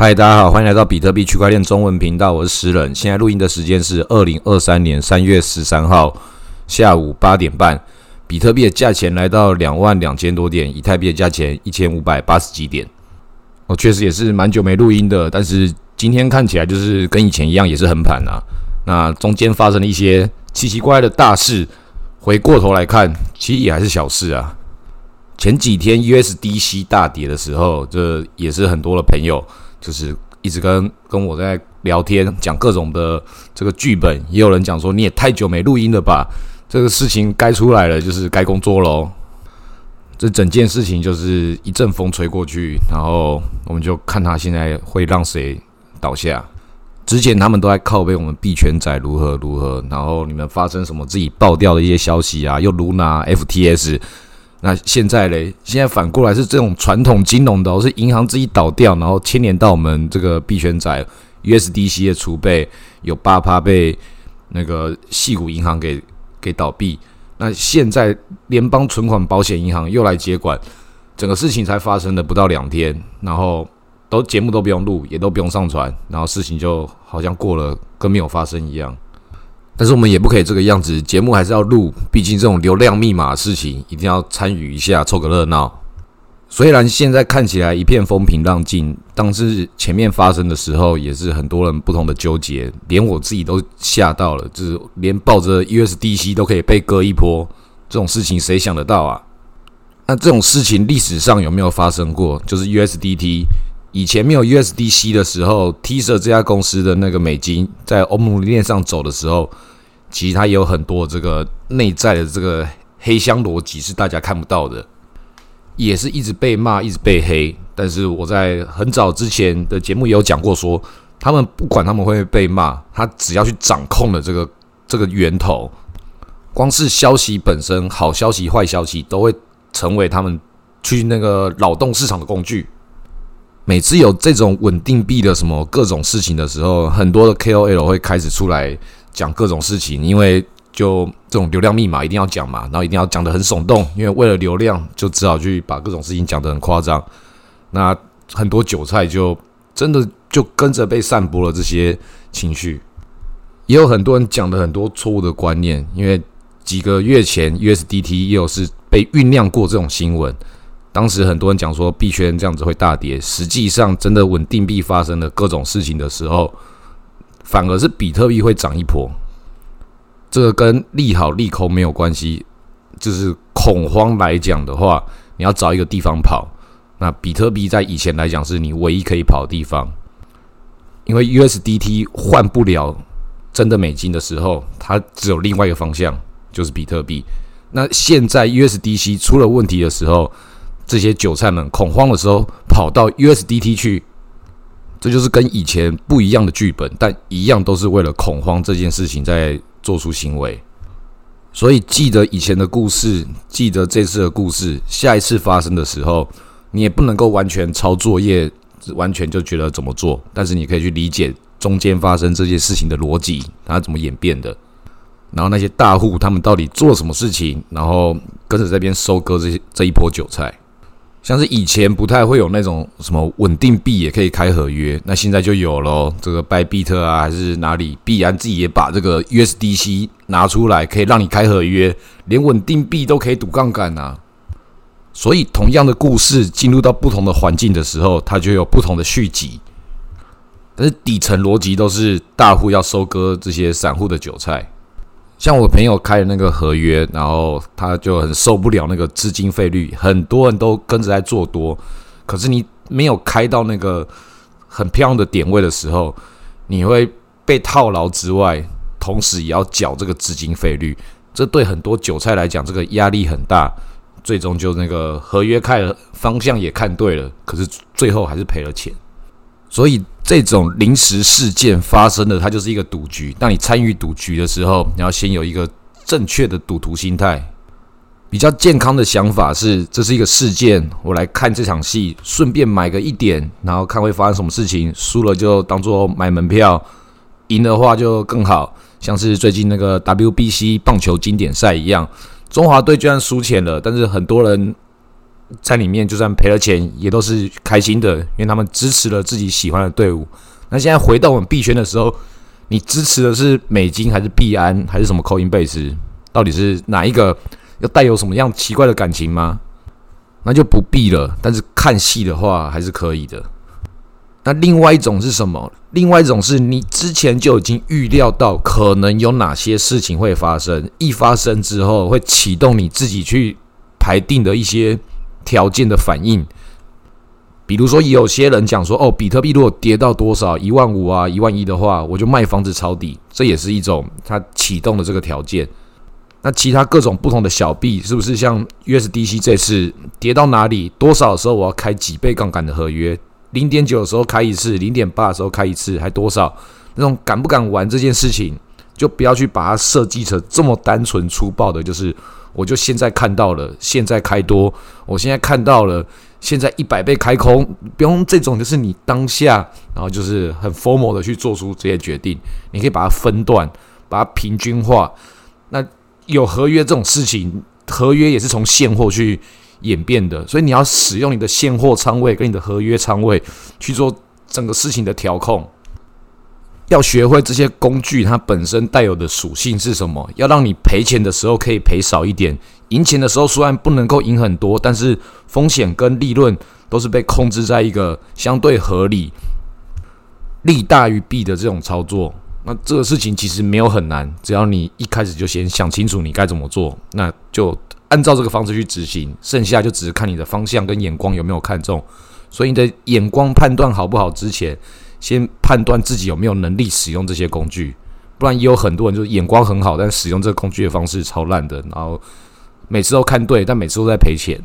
嗨，大家好，欢迎来到比特币区块链中文频道，我是石人。现在录音的时间是二零二三年三月十三号下午八点半，比特币的价钱来到两万两千多点，以太币的价钱一千五百八十几点。我确实也是蛮久没录音的，但是今天看起来就是跟以前一样，也是横盘啊。那中间发生了一些奇奇怪怪的大事，回过头来看，其实也还是小事啊。前几天 USDC 大跌的时候，这也是很多的朋友。就是一直跟跟我在聊天，讲各种的这个剧本，也有人讲说你也太久没录音了吧？这个事情该出来了，就是该工作喽。这整件事情就是一阵风吹过去，然后我们就看他现在会让谁倒下。之前他们都在靠背我们币圈仔如何如何，然后你们发生什么自己爆掉的一些消息啊，又如拿 FTS。那现在嘞，现在反过来是这种传统金融的，是银行自己倒掉，然后牵连到我们这个币圈仔 USDC 的储备有八趴被那个细股银行给给倒闭。那现在联邦存款保险银行又来接管，整个事情才发生的不到两天，然后都节目都不用录，也都不用上传，然后事情就好像过了跟没有发生一样。但是我们也不可以这个样子，节目还是要录，毕竟这种流量密码的事情一定要参与一下，凑个热闹。虽然现在看起来一片风平浪静，但是前面发生的时候也是很多人不同的纠结，连我自己都吓到了，就是连抱着 USDC 都可以被割一波，这种事情谁想得到啊？那这种事情历史上有没有发生过？就是 USDT 以前没有 USDC 的时候，T 社这家公司的那个美金在欧姆链上走的时候。其实它也有很多这个内在的这个黑箱逻辑是大家看不到的，也是一直被骂，一直被黑。但是我在很早之前的节目也有讲过，说他们不管他们会被骂，他只要去掌控了这个这个源头，光是消息本身，好消息、坏消息都会成为他们去那个扰动市场的工具。每次有这种稳定币的什么各种事情的时候，很多的 KOL 会开始出来。讲各种事情，因为就这种流量密码一定要讲嘛，然后一定要讲的很耸动，因为为了流量，就只好去把各种事情讲的很夸张。那很多韭菜就真的就跟着被散播了这些情绪，也有很多人讲的很多错误的观念，因为几个月前 USDT 又是被酝酿过这种新闻，当时很多人讲说币圈这样子会大跌，实际上真的稳定币发生了各种事情的时候。反而是比特币会涨一波，这个跟利好利空没有关系，就是恐慌来讲的话，你要找一个地方跑。那比特币在以前来讲是你唯一可以跑的地方，因为 USDT 换不了真的美金的时候，它只有另外一个方向，就是比特币。那现在 USDC 出了问题的时候，这些韭菜们恐慌的时候跑到 USDT 去。这就是跟以前不一样的剧本，但一样都是为了恐慌这件事情在做出行为。所以记得以前的故事，记得这次的故事，下一次发生的时候，你也不能够完全抄作业，完全就觉得怎么做。但是你可以去理解中间发生这件事情的逻辑，它怎么演变的，然后那些大户他们到底做什么事情，然后跟着这边收割这些这一波韭菜。像是以前不太会有那种什么稳定币也可以开合约，那现在就有了。这个拜比特啊，还是哪里，必然自己也把这个 USDC 拿出来，可以让你开合约，连稳定币都可以赌杠杆啊。所以，同样的故事进入到不同的环境的时候，它就有不同的续集。但是底层逻辑都是大户要收割这些散户的韭菜。像我朋友开的那个合约，然后他就很受不了那个资金费率，很多人都跟着在做多，可是你没有开到那个很漂亮的点位的时候，你会被套牢之外，同时也要缴这个资金费率，这对很多韭菜来讲，这个压力很大，最终就那个合约开了，方向也看对了，可是最后还是赔了钱。所以这种临时事件发生的，它就是一个赌局。当你参与赌局的时候，你要先有一个正确的赌徒心态。比较健康的想法是，这是一个事件，我来看这场戏，顺便买个一点，然后看会发生什么事情。输了就当做买门票，赢的话就更好。像是最近那个 WBC 棒球经典赛一样，中华队居然输钱了，但是很多人在里面就算赔了钱，也都是开心的，因为他们支持了自己喜欢的队伍。那现在回到我们币圈的时候，你支持的是美金还是币安还是什么 Coinbase？到底是哪一个？要带有什么样奇怪的感情吗？那就不必了。但是看戏的话还是可以的。那另外一种是什么？另外一种是你之前就已经预料到可能有哪些事情会发生，一发生之后会启动你自己去排定的一些条件的反应。比如说，有些人讲说，哦，比特币如果跌到多少一万五啊、一万一的话，我就卖房子抄底，这也是一种它启动的这个条件。那其他各种不同的小币，是不是像 USDC 这次跌到哪里多少的时候，我要开几倍杠杆的合约？零点九的时候开一次，零点八的时候开一次，还多少？那种敢不敢玩这件事情，就不要去把它设计成这么单纯粗暴的，就是我就现在看到了，现在开多，我现在看到了。现在一百倍开空，不用这种，就是你当下，然后就是很 formal 的去做出这些决定。你可以把它分段，把它平均化。那有合约这种事情，合约也是从现货去演变的，所以你要使用你的现货仓位跟你的合约仓位去做整个事情的调控。要学会这些工具，它本身带有的属性是什么？要让你赔钱的时候可以赔少一点，赢钱的时候虽然不能够赢很多，但是风险跟利润都是被控制在一个相对合理、利大于弊的这种操作。那这个事情其实没有很难，只要你一开始就先想清楚你该怎么做，那就按照这个方式去执行，剩下就只是看你的方向跟眼光有没有看中。所以你的眼光判断好不好之前。先判断自己有没有能力使用这些工具，不然也有很多人就是眼光很好，但使用这个工具的方式超烂的，然后每次都看对，但每次都在赔钱。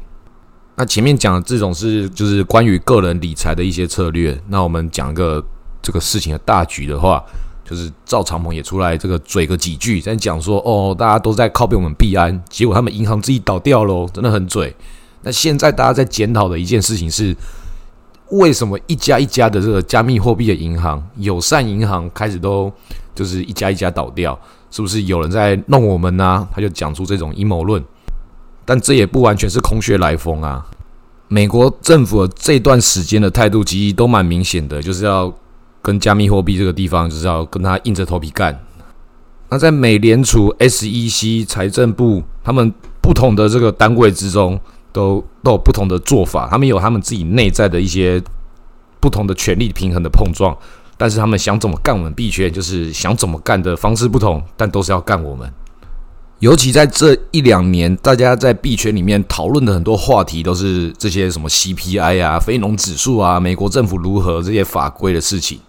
那前面讲的这种是就是关于个人理财的一些策略。那我们讲一个这个事情的大局的话，就是赵长鹏也出来这个嘴个几句，在讲说哦，大家都在靠背我们币安，结果他们银行自己倒掉喽，真的很嘴。那现在大家在检讨的一件事情是。为什么一家一家的这个加密货币的银行、友善银行开始都就是一家一家倒掉？是不是有人在弄我们呢？他就讲出这种阴谋论，但这也不完全是空穴来风啊。美国政府这段时间的态度其实都蛮明显的，就是要跟加密货币这个地方就是要跟他硬着头皮干。那在美联储、SEC、财政部他们不同的这个单位之中。都都有不同的做法，他们有他们自己内在的一些不同的权力平衡的碰撞，但是他们想怎么干我们币圈，就是想怎么干的方式不同，但都是要干我们。尤其在这一两年，大家在币圈里面讨论的很多话题，都是这些什么 CPI 啊、非农指数啊、美国政府如何这些法规的事情。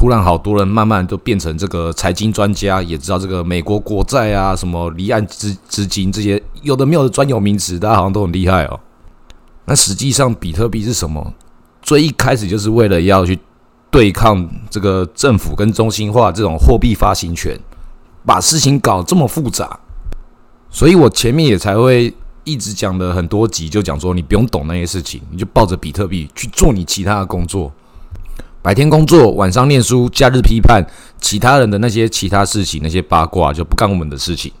突然，好多人慢慢都变成这个财经专家，也知道这个美国国债啊、什么离岸资资金这些有的没有的专有名词，大家好像都很厉害哦。那实际上，比特币是什么？最一开始就是为了要去对抗这个政府跟中心化这种货币发行权，把事情搞这么复杂。所以我前面也才会一直讲的很多集，就讲说你不用懂那些事情，你就抱着比特币去做你其他的工作。白天工作，晚上念书，假日批判其他人的那些其他事情，那些八卦就不干我们的事情。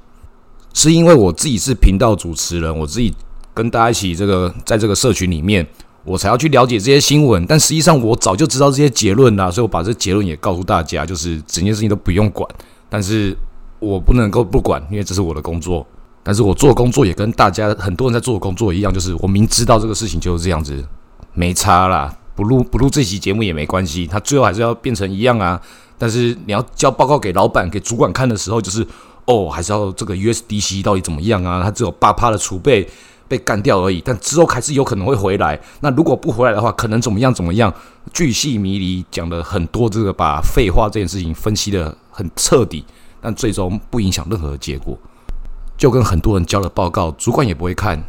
是因为我自己是频道主持人，我自己跟大家一起这个在这个社群里面，我才要去了解这些新闻。但实际上我早就知道这些结论啦，所以我把这结论也告诉大家，就是整件事情都不用管。但是我不能够不管，因为这是我的工作。但是我做工作也跟大家很多人在做工作一样，就是我明知道这个事情就是这样子，没差啦。不录不录这期节目也没关系，他最后还是要变成一样啊。但是你要交报告给老板、给主管看的时候，就是哦，还是要这个 USDC 到底怎么样啊？他只有八趴的储备被干掉而已，但之后还是有可能会回来。那如果不回来的话，可能怎么样怎么样？巨细迷离讲了很多，这个把废话这件事情分析的很彻底，但最终不影响任何结果。就跟很多人交了报告，主管也不会看，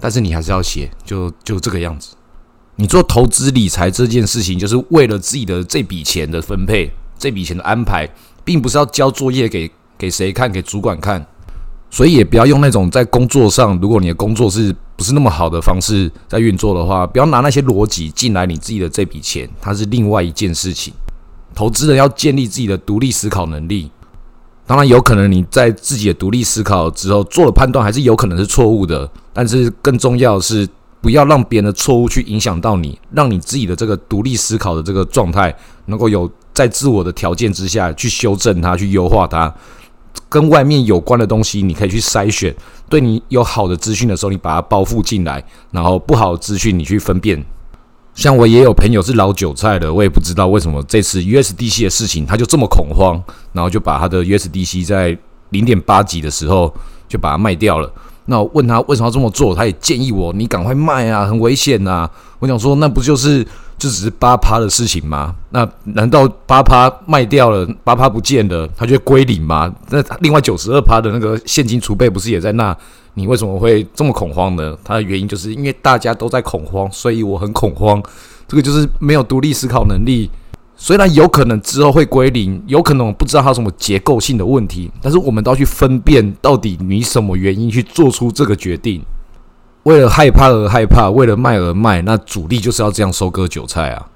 但是你还是要写，就就这个样子。你做投资理财这件事情，就是为了自己的这笔钱的分配，这笔钱的安排，并不是要交作业给给谁看，给主管看。所以也不要用那种在工作上，如果你的工作是不是那么好的方式在运作的话，不要拿那些逻辑进来你自己的这笔钱，它是另外一件事情。投资人要建立自己的独立思考能力。当然，有可能你在自己的独立思考之后做了判断，还是有可能是错误的。但是更重要的是。不要让别人的错误去影响到你，让你自己的这个独立思考的这个状态，能够有在自我的条件之下去修正它，去优化它。跟外面有关的东西，你可以去筛选。对你有好的资讯的时候，你把它包覆进来；然后不好的资讯，你去分辨。像我也有朋友是老韭菜的，我也不知道为什么这次 USDC 的事情他就这么恐慌，然后就把他的 USDC 在零点八几的时候就把它卖掉了。那我问他为什么要这么做，他也建议我你赶快卖啊，很危险呐。我想说，那不就是就只是八趴的事情吗？那难道八趴卖掉了，八趴不见了，他就归零吗？那另外九十二趴的那个现金储备不是也在那？你为什么会这么恐慌呢？它的原因就是因为大家都在恐慌，所以我很恐慌。这个就是没有独立思考能力。虽然有可能之后会归零，有可能我不知道它什么结构性的问题，但是我们都要去分辨到底你什么原因去做出这个决定。为了害怕而害怕，为了卖而卖，那主力就是要这样收割韭菜啊！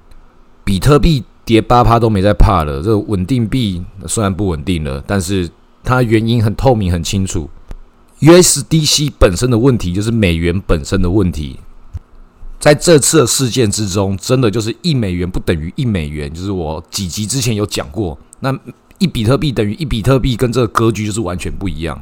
比特币跌八趴都没在怕了，这稳定币虽然不稳定了，但是它原因很透明、很清楚。USDC 本身的问题就是美元本身的问题。在这次的事件之中，真的就是一美元不等于一美元，就是我几集之前有讲过，那一比特币等于一比特币，跟这个格局就是完全不一样。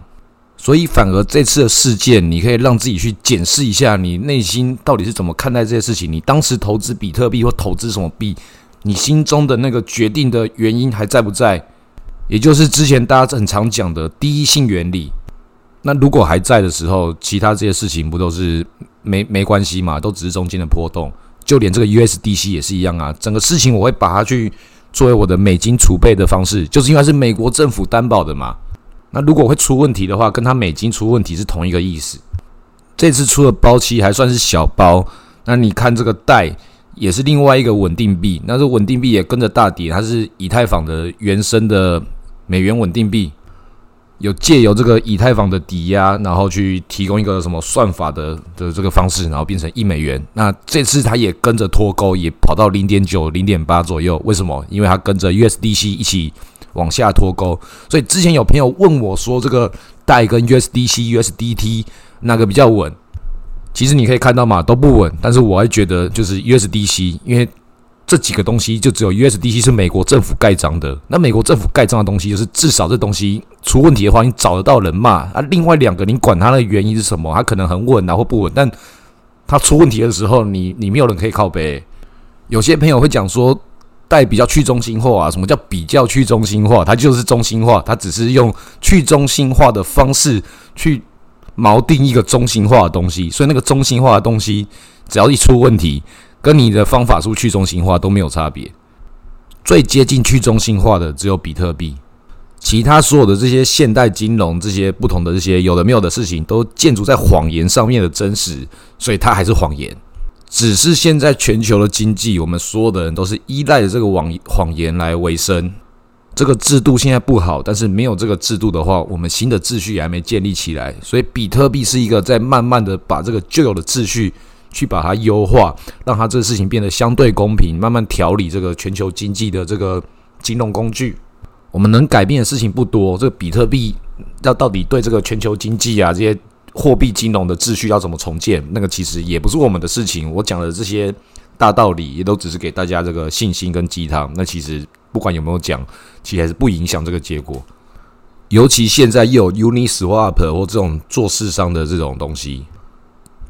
所以反而这次的事件，你可以让自己去检视一下，你内心到底是怎么看待这些事情。你当时投资比特币或投资什么币，你心中的那个决定的原因还在不在？也就是之前大家很常讲的第一性原理。那如果还在的时候，其他这些事情不都是没没关系嘛？都只是中间的波动，就连这个 USDC 也是一样啊。整个事情我会把它去作为我的美金储备的方式，就是因为是美国政府担保的嘛。那如果会出问题的话，跟它美金出问题是同一个意思。这次出的包期还算是小包，那你看这个贷也是另外一个稳定币，那这稳定币也跟着大跌，它是以太坊的原生的美元稳定币。有借由这个以太坊的抵押，然后去提供一个什么算法的的这个方式，然后变成一美元。那这次它也跟着脱钩，也跑到零点九、零点八左右。为什么？因为它跟着 USDC 一起往下脱钩。所以之前有朋友问我说，这个带跟 USDC、USDT 哪个比较稳？其实你可以看到嘛，都不稳。但是我还觉得就是 USDC，因为。这几个东西就只有 USDC 是美国政府盖章的。那美国政府盖章的东西，就是至少这东西出问题的话，你找得到人骂啊。另外两个，你管它的原因是什么，它可能很稳啊或不稳，但它出问题的时候，你你没有人可以靠背。有些朋友会讲说，带比较去中心化啊，什么叫比较去中心化？它就是中心化，它只是用去中心化的方式去锚定一个中心化的东西。所以那个中心化的东西，只要一出问题。跟你的方法是去中心化都没有差别，最接近去中心化的只有比特币，其他所有的这些现代金融这些不同的这些有的没有的事情，都建筑在谎言上面的真实，所以它还是谎言。只是现在全球的经济，我们所有的人都是依赖着这个谎谎言来维生。这个制度现在不好，但是没有这个制度的话，我们新的秩序也还没建立起来。所以比特币是一个在慢慢的把这个旧有的秩序。去把它优化，让它这个事情变得相对公平，慢慢调理这个全球经济的这个金融工具。我们能改变的事情不多。这个比特币要到底对这个全球经济啊，这些货币金融的秩序要怎么重建，那个其实也不是我们的事情。我讲的这些大道理，也都只是给大家这个信心跟鸡汤。那其实不管有没有讲，其实还是不影响这个结果。尤其现在又有 Uniswap 或这种做市商的这种东西。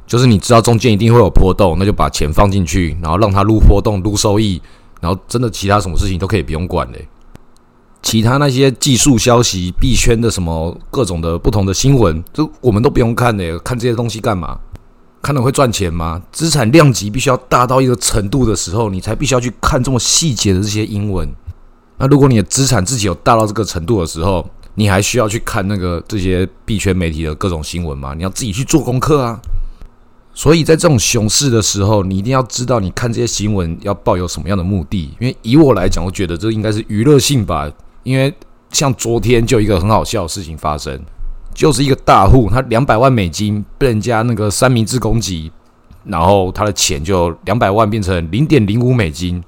就是你知道中间一定会有波动，那就把钱放进去，然后让它撸波动、撸收益，然后真的其他什么事情都可以不用管嘞。其他那些技术消息、币圈的什么各种的不同的新闻，就我们都不用看嘞。看这些东西干嘛？看了会赚钱吗？资产量级必须要大到一个程度的时候，你才必须要去看这么细节的这些英文。那如果你的资产自己有大到这个程度的时候，你还需要去看那个这些币圈媒体的各种新闻吗？你要自己去做功课啊。所以在这种熊市的时候，你一定要知道，你看这些新闻要抱有什么样的目的。因为以我来讲，我觉得这应该是娱乐性吧。因为像昨天就一个很好笑的事情发生，就是一个大户，他两百万美金被人家那个三明治攻击，然后他的钱就两百万变成零点零五美金。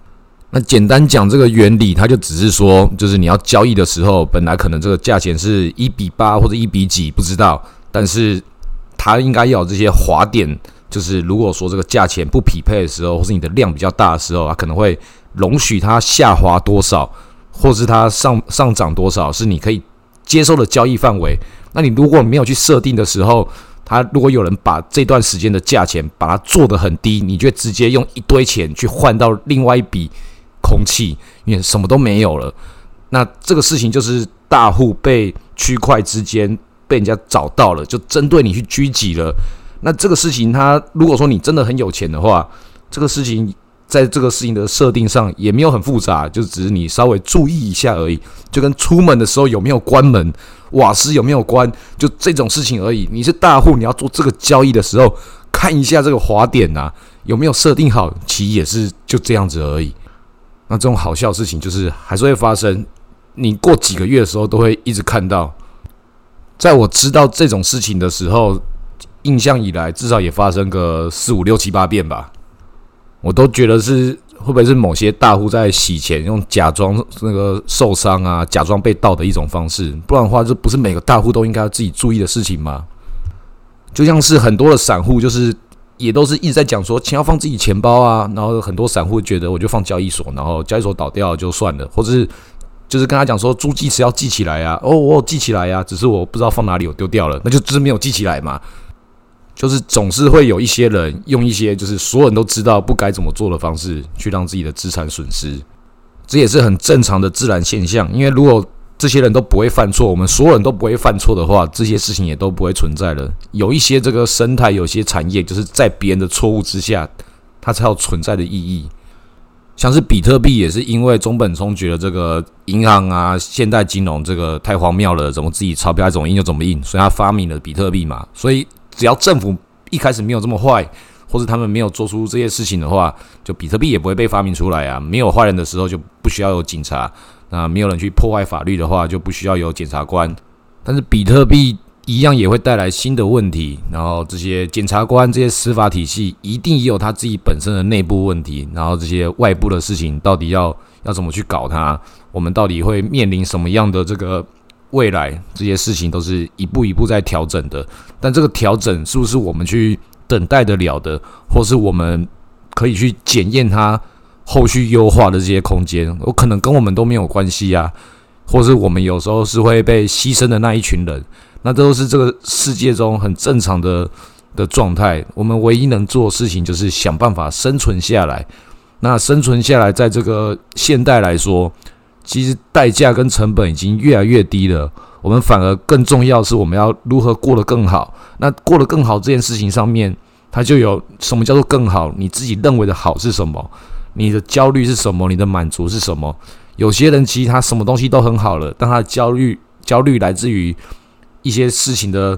那简单讲这个原理，他就只是说，就是你要交易的时候，本来可能这个价钱是一比八或者一比几，不知道，但是他应该要这些滑点。就是如果说这个价钱不匹配的时候，或是你的量比较大的时候，它可能会容许它下滑多少，或是它上上涨多少，是你可以接受的交易范围。那你如果没有去设定的时候，它如果有人把这段时间的价钱把它做得很低，你就直接用一堆钱去换到另外一笔空气，因为什么都没有了。那这个事情就是大户被区块之间被人家找到了，就针对你去狙击了。那这个事情，它如果说你真的很有钱的话，这个事情在这个事情的设定上也没有很复杂，就只是你稍微注意一下而已，就跟出门的时候有没有关门、瓦斯有没有关，就这种事情而已。你是大户，你要做这个交易的时候，看一下这个滑点呐有没有设定好，其实也是就这样子而已。那这种好笑的事情就是还是会发生，你过几个月的时候都会一直看到。在我知道这种事情的时候。印象以来，至少也发生个四五六七八遍吧。我都觉得是会不会是某些大户在洗钱，用假装那个受伤啊，假装被盗的一种方式。不然的话，这不是每个大户都应该自己注意的事情吗？就像是很多的散户，就是也都是一直在讲说钱要放自己钱包啊。然后很多散户觉得我就放交易所，然后交易所倒掉就算了，或者是就是跟他讲说租记词要记起来啊。哦，我有记起来呀，只是我不知道放哪里，我丢掉了，那就只是没有记起来嘛。就是总是会有一些人用一些就是所有人都知道不该怎么做的方式去让自己的资产损失，这也是很正常的自然现象。因为如果这些人都不会犯错，我们所有人都不会犯错的话，这些事情也都不会存在了。有一些这个生态，有些产业就是在别人的错误之下，它才有存在的意义。像是比特币也是因为中本聪觉得这个银行啊、现代金融这个太荒谬了，怎么自己钞票怎么印就怎么印，所以他发明了比特币嘛，所以。只要政府一开始没有这么坏，或者他们没有做出这些事情的话，就比特币也不会被发明出来啊。没有坏人的时候，就不需要有警察；那没有人去破坏法律的话，就不需要有检察官。但是比特币一样也会带来新的问题，然后这些检察官、这些司法体系一定也有他自己本身的内部问题，然后这些外部的事情到底要要怎么去搞它？我们到底会面临什么样的这个？未来这些事情都是一步一步在调整的，但这个调整是不是我们去等待得了的，或是我们可以去检验它后续优化的这些空间，有可能跟我们都没有关系啊，或是我们有时候是会被牺牲的那一群人，那都是这个世界中很正常的的状态。我们唯一能做的事情就是想办法生存下来。那生存下来，在这个现代来说。其实代价跟成本已经越来越低了，我们反而更重要是我们要如何过得更好。那过得更好这件事情上面，它就有什么叫做更好？你自己认为的好是什么？你的焦虑是什么？你的满足是什么？有些人其实他什么东西都很好了，但他的焦虑焦虑来自于一些事情的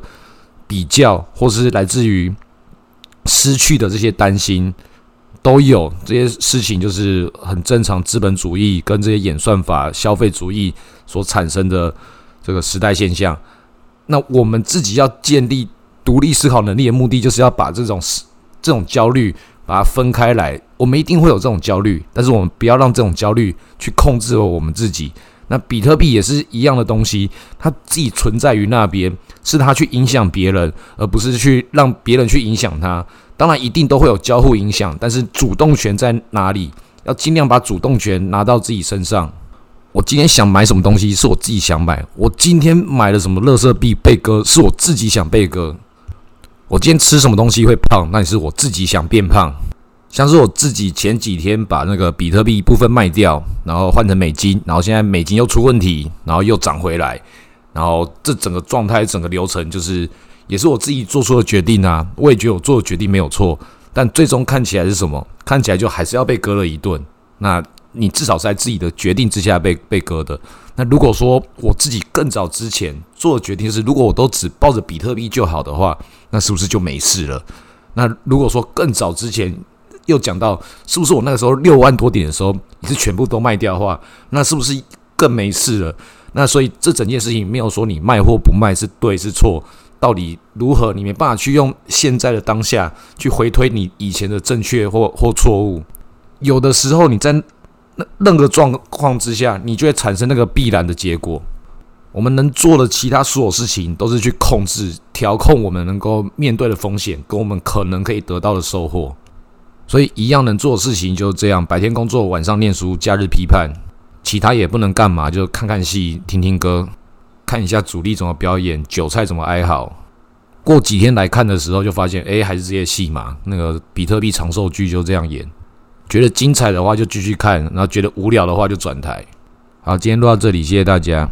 比较，或是来自于失去的这些担心。都有这些事情，就是很正常。资本主义跟这些演算法、消费主义所产生的这个时代现象。那我们自己要建立独立思考能力的目的，就是要把这种这种焦虑把它分开来。我们一定会有这种焦虑，但是我们不要让这种焦虑去控制了我们自己。那比特币也是一样的东西，它自己存在于那边，是它去影响别人，而不是去让别人去影响它。当然，一定都会有交互影响，但是主动权在哪里？要尽量把主动权拿到自己身上。我今天想买什么东西，是我自己想买；我今天买了什么乐色币被割，是我自己想被割。我今天吃什么东西会胖，那也是我自己想变胖。像是我自己前几天把那个比特币部分卖掉，然后换成美金，然后现在美金又出问题，然后又涨回来，然后这整个状态、整个流程就是。也是我自己做出的决定啊，我也觉得我做的决定没有错，但最终看起来是什么？看起来就还是要被割了一顿。那你至少是在自己的决定之下被被割的。那如果说我自己更早之前做的决定是，如果我都只抱着比特币就好的话，那是不是就没事了？那如果说更早之前又讲到，是不是我那个时候六万多点的时候，你是全部都卖掉的话，那是不是更没事了？那所以这整件事情没有说你卖或不卖是对是错。到底如何？你没办法去用现在的当下去回推你以前的正确或或错误。有的时候你在任任何状况之下，你就会产生那个必然的结果。我们能做的其他所有事情，都是去控制、调控我们能够面对的风险，跟我们可能可以得到的收获。所以，一样能做的事情就是这样：白天工作，晚上念书，假日批判，其他也不能干嘛，就看看戏、听听歌，看一下主力怎么表演，韭菜怎么哀嚎。过几天来看的时候，就发现，哎，还是这些戏嘛。那个比特币长寿剧就这样演，觉得精彩的话就继续看，然后觉得无聊的话就转台。好，今天录到这里，谢谢大家。